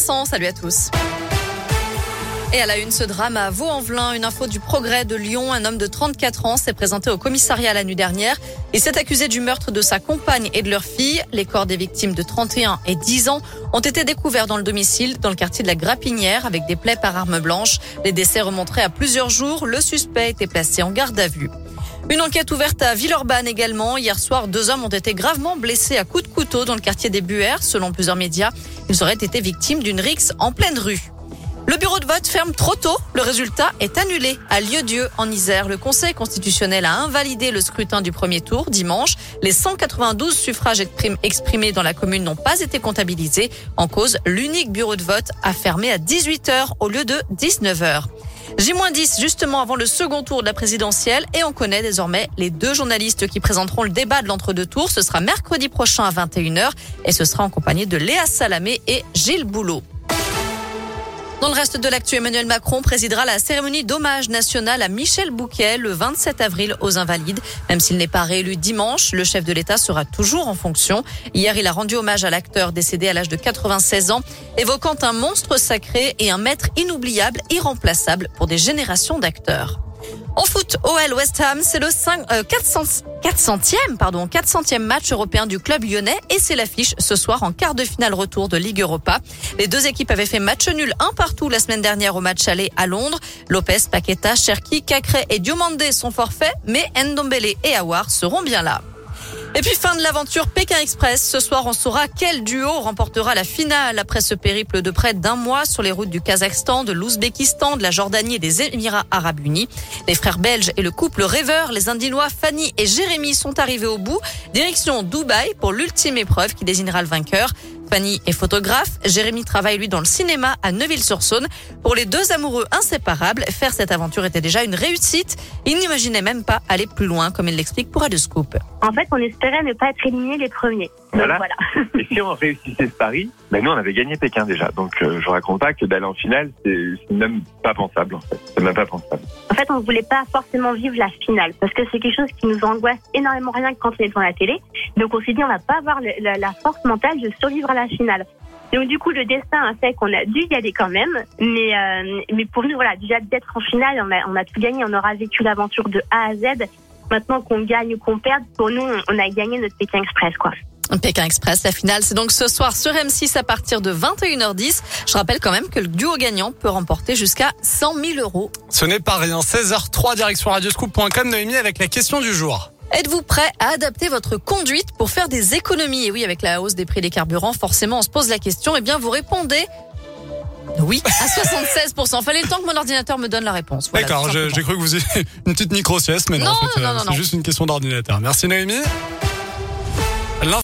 Salut à tous. Et à la une, ce drame à Vaux-en-Velin, une info du progrès de Lyon. Un homme de 34 ans s'est présenté au commissariat la nuit dernière et s'est accusé du meurtre de sa compagne et de leur fille. Les corps des victimes de 31 et 10 ans ont été découverts dans le domicile, dans le quartier de la Grapinière, avec des plaies par arme blanche. Les décès remonteraient à plusieurs jours. Le suspect était placé en garde à vue. Une enquête ouverte à Villeurbanne également. Hier soir, deux hommes ont été gravement blessés à coups de couteau dans le quartier des Buères. Selon plusieurs médias, ils auraient été victimes d'une rixe en pleine rue. Le bureau de vote ferme trop tôt. Le résultat est annulé à Lieu-Dieu en Isère. Le Conseil constitutionnel a invalidé le scrutin du premier tour dimanche. Les 192 suffrages exprimés dans la commune n'ont pas été comptabilisés. En cause, l'unique bureau de vote a fermé à 18h au lieu de 19h. J-10 justement avant le second tour de la présidentielle et on connaît désormais les deux journalistes qui présenteront le débat de l'entre-deux tours. Ce sera mercredi prochain à 21h et ce sera en compagnie de Léa Salamé et Gilles Boulot. Dans le reste de l'actu, Emmanuel Macron présidera la cérémonie d'hommage national à Michel Bouquet le 27 avril aux Invalides. Même s'il n'est pas réélu dimanche, le chef de l'État sera toujours en fonction. Hier, il a rendu hommage à l'acteur décédé à l'âge de 96 ans, évoquant un monstre sacré et un maître inoubliable, irremplaçable pour des générations d'acteurs. En foot, OL West Ham, c'est le 5, 400, 400e, pardon, 400e match européen du club lyonnais et c'est l'affiche ce soir en quart de finale retour de Ligue Europa. Les deux équipes avaient fait match nul un partout la semaine dernière au match aller à Londres. Lopez, Paqueta, Cherki, Cacré et Diomandé sont forfaits, mais Ndombele et Awar seront bien là. Et puis fin de l'aventure Pékin Express. Ce soir, on saura quel duo remportera la finale après ce périple de près d'un mois sur les routes du Kazakhstan, de l'Ouzbékistan, de la Jordanie et des Émirats Arabes Unis. Les frères belges et le couple rêveur, les Indinois Fanny et Jérémy sont arrivés au bout. Direction Dubaï pour l'ultime épreuve qui désignera le vainqueur. Fanny est photographe. Jérémy travaille lui dans le cinéma à Neuville-sur-Saône. Pour les deux amoureux inséparables, faire cette aventure était déjà une réussite. Ils n'imaginaient même pas aller plus loin, comme il l'explique pour Scoop. En fait, on espérait ne pas être éliminés les premiers. Voilà. Et si on réussissait ce pari, ben nous on avait gagné Pékin déjà. Donc euh, je raconte pas que d'aller en finale, c'est même pas pensable en fait. C'est même pas pensable. En fait, on voulait pas forcément vivre la finale parce que c'est quelque chose qui nous angoisse énormément rien que quand on est devant la télé. Donc on s'est dit on va pas avoir la, force mentale de survivre à la finale. Donc du coup, le destin a fait qu'on a dû y aller quand même, mais euh, mais pour nous, voilà, déjà d'être en finale, on a on a tout gagné, on aura vécu l'aventure de A à Z. Maintenant qu'on gagne ou qu'on perde, pour nous, on a gagné notre Pékin Express, quoi. Pékin Express, la finale, c'est donc ce soir sur M6 à partir de 21h10. Je rappelle quand même que le duo gagnant peut remporter jusqu'à 100 000 euros. Ce n'est pas rien. 16h03, direction radioscoop.com, Noémie, avec la question du jour. Êtes-vous prêt à adapter votre conduite pour faire des économies? Et oui, avec la hausse des prix des carburants, forcément, on se pose la question. Eh bien, vous répondez oui, à 76%. Fallait le temps que mon ordinateur me donne la réponse. D'accord, j'ai cru que vous ayez une petite micro-sieste, mais non, non, non, c'est juste une question d'ordinateur. Merci Noémie.